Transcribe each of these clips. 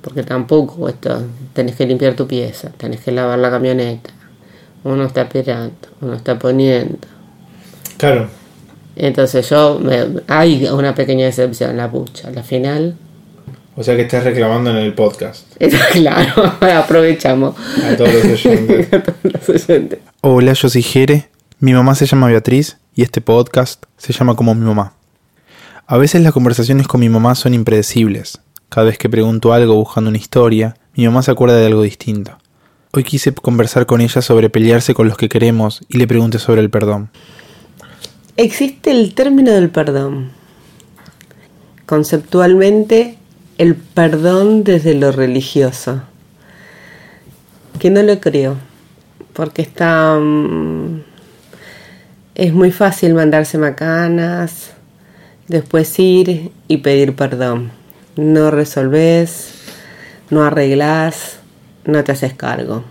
porque tampoco esto, tenés que limpiar tu pieza, tenés que lavar la camioneta, uno está esperando, uno está poniendo. Claro. Entonces yo, me- hay una pequeña decepción, la pucha, la final, O sea que estás reclamando en el podcast claro, aprovechamos. a todos los oyentes. A todos los oyentes. Hola, yo soy Jere, mi mamá se llama Beatriz y este podcast se llama como mi mamá. A veces las conversaciones con mi mamá son impredecibles. Cada vez que pregunto algo buscando una historia, mi mamá se acuerda de algo distinto. Hoy quise conversar con ella sobre pelearse con los que queremos y le pregunté sobre el perdón. Existe el término del perdón. Conceptualmente, el perdón desde lo religioso. Que no lo creo, porque está... mm, es muy fácil mandarse macanas, después ir y pedir perdón. No resolvés, no arreglás, no te haces cargo.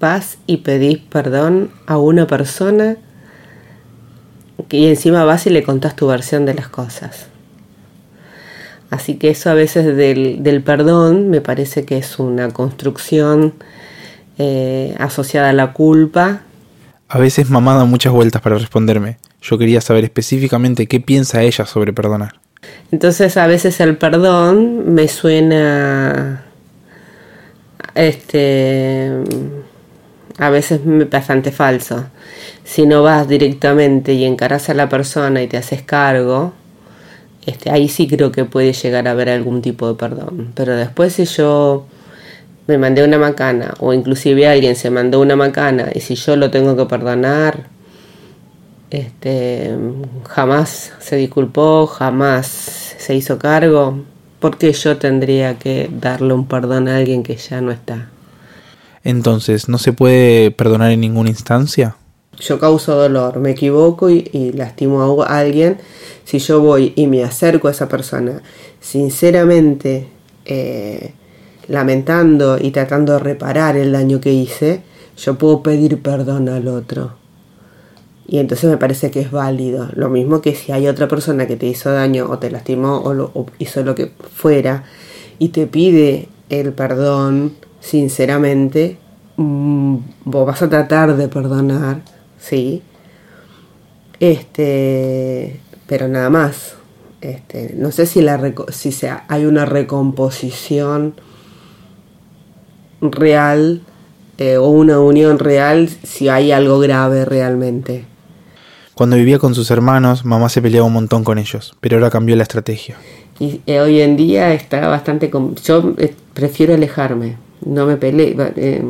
Vas y pedís perdón a una persona y encima vas y le contás tu versión de las cosas. Así que eso a veces del, del perdón me parece que es una construcción eh, asociada a la culpa. A veces mamá da muchas vueltas para responderme. Yo quería saber específicamente qué piensa ella sobre perdonar. Entonces a veces el perdón me suena este a veces me- bastante falso. Si no vas directamente y encarás a la persona y te haces cargo, este, ahí sí creo que puede llegar a haber algún tipo de perdón. Pero después si yo me mandé una macana o inclusive alguien se mandó una macana y si yo lo tengo que perdonar, este, jamás se disculpó, jamás se hizo cargo, porque yo tendría que darle un perdón a alguien que ya no está. Entonces, ¿no se puede perdonar en ninguna instancia? Yo causo dolor, me equivoco y, y lastimo a alguien. Si yo voy y me acerco a esa persona, sinceramente eh, lamentando y tratando de reparar el daño que hice, yo puedo pedir perdón al otro. Y entonces me parece que es válido. Lo mismo que si hay otra persona que te hizo daño o te lastimó o, lo- hizo lo que fuera y te pide el perdón sinceramente, mm, vos vas a tratar de perdonar, ¿sí? Este, pero nada más. Este, no sé si, la si hay una recomposición real eh, o una unión real si hay algo grave realmente. Cuando vivía con sus hermanos, mamá se peleaba un montón con ellos, pero ahora cambió la estrategia. Y eh, hoy en día está bastante... com- Yo eh, prefiero alejarme. No me peleo... eh,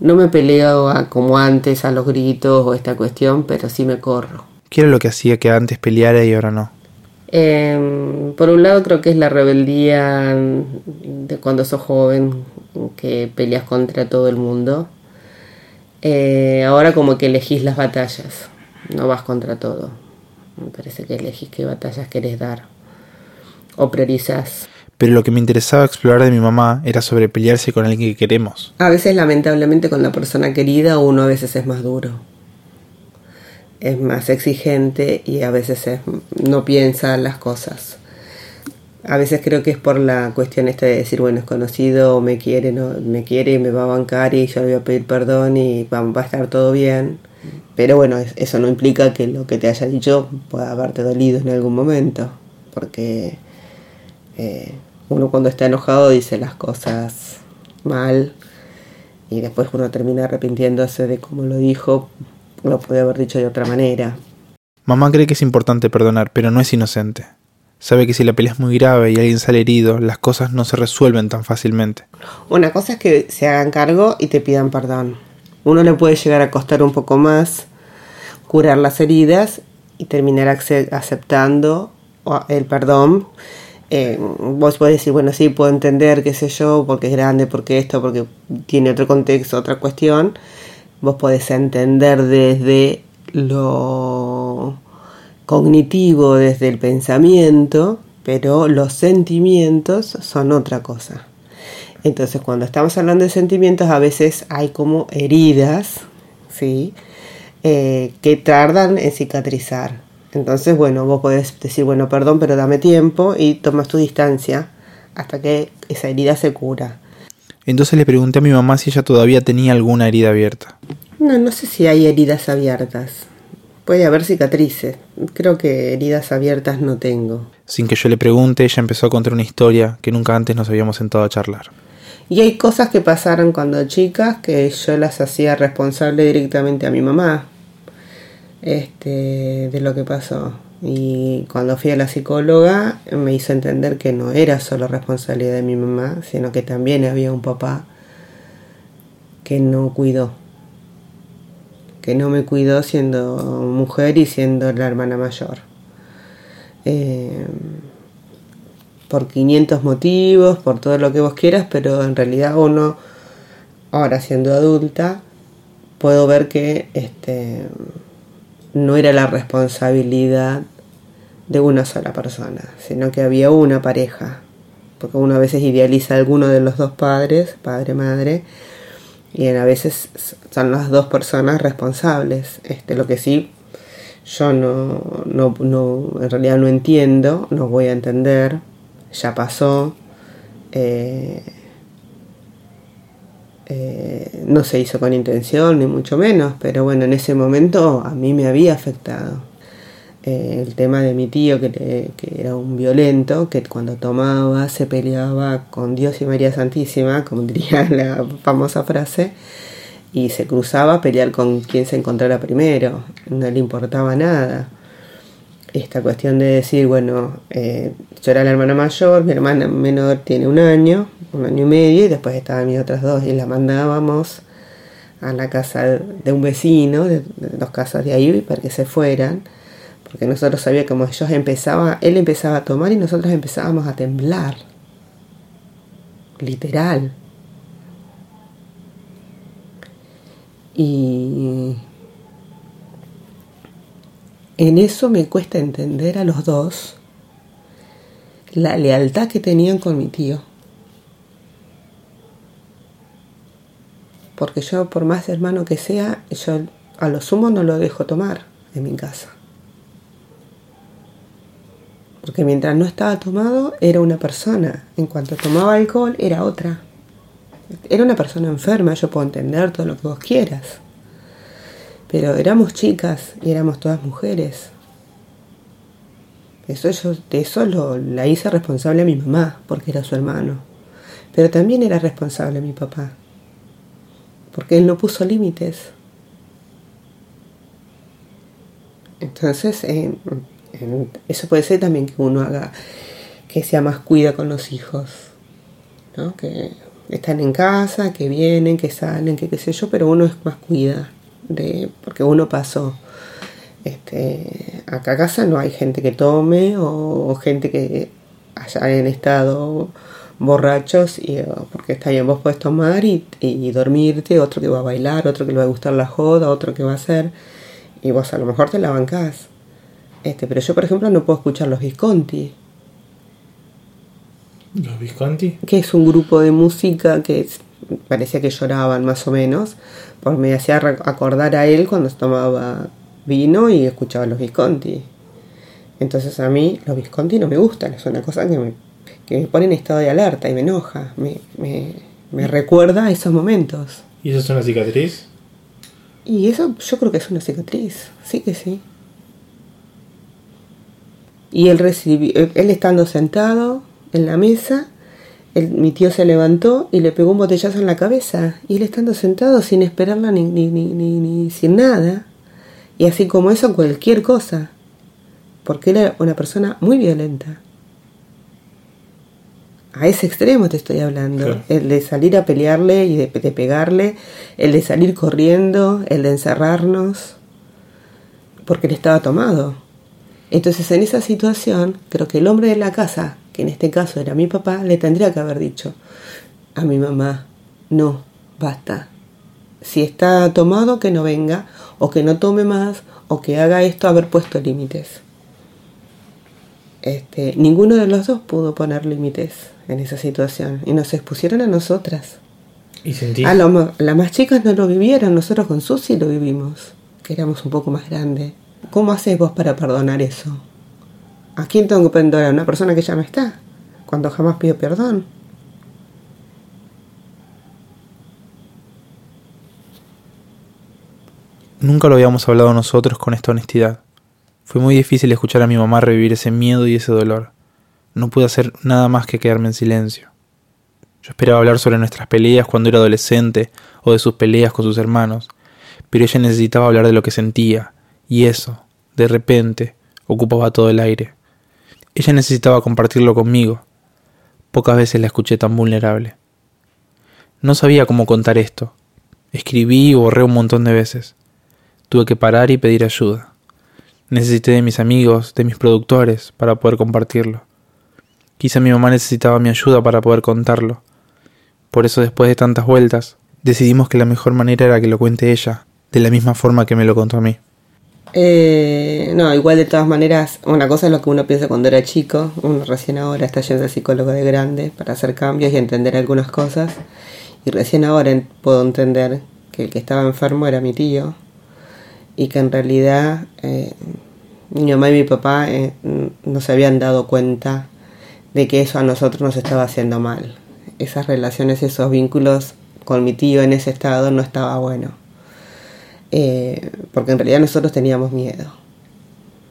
no me peleo a- como antes a los gritos o esta cuestión, pero sí me corro. ¿Qué era lo que hacía que antes peleara y ahora no? Eh, por un lado creo que es la rebeldía de cuando sos joven, que peleas contra todo el mundo. Eh, ahora como que elegís las batallas, no vas contra todo. Me parece que elegís qué batallas querés dar o priorizás. Pero lo que me interesaba explorar de mi mamá era sobre pelearse con alguien que queremos. A veces lamentablemente con la persona querida uno a veces es más duro. Es más exigente y a veces es- no piensa las cosas. A veces creo que es por la cuestión esta de decir, bueno, es conocido, me quiere, no, me quiere y me va a bancar y yo le voy a pedir perdón y va, va a estar todo bien. Pero bueno, es- eso no implica que lo que te haya dicho pueda haberte dolido en algún momento. Porque eh, uno cuando está enojado dice las cosas mal y después uno termina arrepintiéndose de cómo lo dijo, lo puede haber dicho de otra manera. Mamá cree que es importante perdonar, pero no es inocente. Sabe que si la pelea es muy grave y alguien sale herido, las cosas no se resuelven tan fácilmente. Una cosa es que se hagan cargo y te pidan perdón. Uno le puede llegar a costar un poco más curar las heridas y terminar aceptando el perdón. Eh, vos podés decir, bueno, sí, puedo entender, qué sé yo, porque es grande, porque esto, porque tiene otro contexto, otra cuestión. Vos podés entender desde lo cognitivo, desde el pensamiento, pero los sentimientos son otra cosa. Entonces, cuando estamos hablando de sentimientos, a veces hay como heridas, ¿sí? Eh, que tardan en cicatrizar. Entonces, bueno, vos podés decir, bueno, perdón, pero dame tiempo y tomas tu distancia hasta que esa herida se cura. Entonces le pregunté a mi mamá si ella todavía tenía alguna herida abierta. No, no sé si hay heridas abiertas. Puede haber cicatrices. Creo que heridas abiertas no tengo. Sin que yo le pregunte, ella empezó a contar una historia que nunca antes nos habíamos sentado a charlar. Y hay cosas que pasaron cuando chicas que yo las hacía responsable directamente a mi mamá este, de lo que pasó. Y cuando fui a la psicóloga me hizo entender que no era solo responsabilidad de mi mamá, sino que también había un papá que no cuidó. Que no me cuidó siendo mujer y siendo la hermana mayor. Eh, por 500 motivos, por todo lo que vos quieras, pero en realidad uno, ahora siendo adulta, puedo ver que este, no era la responsabilidad de una sola persona, sino que había una pareja, porque uno a veces idealiza a alguno de los dos padres, padre, madre, y a veces son las dos personas responsables. Este, lo que sí yo no, no, no, en realidad no entiendo, no voy a entender, ya pasó, eh, eh, no se hizo con intención, ni mucho menos, pero bueno, en ese momento a mí me había afectado. Eh, el tema de mi tío, que, que, era un violento, que cuando tomaba se peleaba con Dios y María Santísima, como diría la famosa frase, y se cruzaba a pelear con quien se encontrara primero, no le importaba nada. Esta cuestión de decir, bueno, eh, yo era la hermana mayor, mi hermana menor tiene un año, un año y medio, y después estaban mis otras dos, y la mandábamos a la casa de un vecino, de, de dos casas de ahí, para que se fueran, porque nosotros sabíamos como ellos empezaba, él empezaba a tomar y nosotros empezábamos a temblar, literal. Y en eso me cuesta entender a los dos la lealtad que tenían con mi tío. Porque yo, por más hermano que sea, yo a lo sumo no lo dejo tomar en mi casa. Porque mientras no estaba tomado, era una persona. En cuanto tomaba alcohol, era otra. Era una persona enferma, yo puedo entender todo lo que vos quieras. Pero éramos chicas y éramos todas mujeres. Eso yo, de eso lo, la hice responsable a mi mamá, porque era su hermano. Pero también era responsable a mi papá, porque él no puso límites. Entonces, eh, eso puede ser también que uno haga, que sea más cuida con los hijos, ¿no? Que están en casa, que vienen, que salen, que qué sé yo, pero uno es más cuida, de, porque uno pasó. Este, acá a casa no hay gente que tome o, o gente que haya en estado borrachos y porque está bien vos podés tomar y, y, dormirte otro que va a bailar otro que le va a gustar la joda otro que va a hacer y vos a lo mejor te la bancás este pero yo por ejemplo no puedo escuchar los Visconti los Visconti que es un grupo de música que parecía que lloraban más o menos porque me hacía acordar a él cuando tomaba vino y escuchaba los Visconti entonces a mí los Visconti no me gustan es una cosa que me que me pone en estado de alerta y me enoja, me, me, me, recuerda a esos momentos. ¿Y eso es una cicatriz? Y eso yo creo que es una cicatriz, sí que sí. Y él, recibió, él estando sentado en la mesa, mi tío se levantó y le pegó un botellazo en la cabeza. Y él estando sentado sin esperarla ni, ni, ni, ni, ni sin nada. Y así como eso, cualquier cosa. Porque él era una persona muy violenta a ese extremo te estoy hablando. Claro. El de salir a pelearle y de, de, pegarle, el de salir corriendo, el de encerrarnos, porque él estaba tomado. Entonces en esa situación, creo que el hombre de la casa, que en este caso era mi papá, le tendría que haber dicho a mi mamá, no, basta. Si está tomado, que no venga, o que no tome más, o que haga esto, haber puesto límites. Este, ninguno de los dos pudo poner límites en esa situación y nos expusieron a nosotras. ¿Y sentí? A lo, las más chicas no lo vivieron, nosotros con Susi lo vivimos, que éramos un poco más grandes. ¿Cómo haces vos para perdonar eso? ¿A quién tengo que perdonar? ¿A una persona que ya no está? cuando jamás pido perdón. Nunca lo habíamos hablado nosotros con esta honestidad. Fue muy difícil escuchar a mi mamá revivir ese miedo y ese dolor. No pude hacer nada más que quedarme en silencio. Yo esperaba hablar sobre nuestras peleas cuando era adolescente o de sus peleas con sus hermanos, pero ella necesitaba hablar de lo que sentía, y eso, de repente, ocupaba todo el aire. Ella necesitaba compartirlo conmigo. Pocas veces la escuché tan vulnerable. No sabía cómo contar esto. Escribí y borré un montón de veces. Tuve que parar y pedir ayuda. Necesité de mis amigos, de mis productores, para poder compartirlo. Quizá mi mamá necesitaba mi ayuda para poder contarlo. Por eso después de tantas vueltas, decidimos que la mejor manera era que lo cuente ella, de la misma forma que me lo contó a mí. Eh, no, igual de todas maneras, una cosa es lo que uno piensa cuando era chico, uno recién ahora está yendo al psicólogo de grande para hacer cambios y entender algunas cosas, y recién ahora puedo entender que el que estaba enfermo era mi tío, y que en realidad eh, mi mamá y mi papá eh, no se habían dado cuenta de que eso a nosotros nos estaba haciendo mal. Esas relaciones, esos vínculos con mi tío en ese estado no estaba bueno. Eh, porque en realidad nosotros teníamos miedo.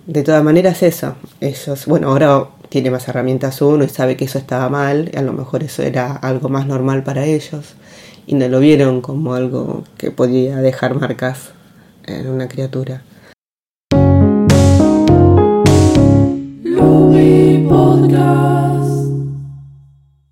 De todas maneras eso, ellos, bueno, ahora tiene más herramientas uno y sabe que eso estaba mal, a lo mejor eso era algo más normal para ellos y no lo vieron como algo que podía dejar marcas en una criatura.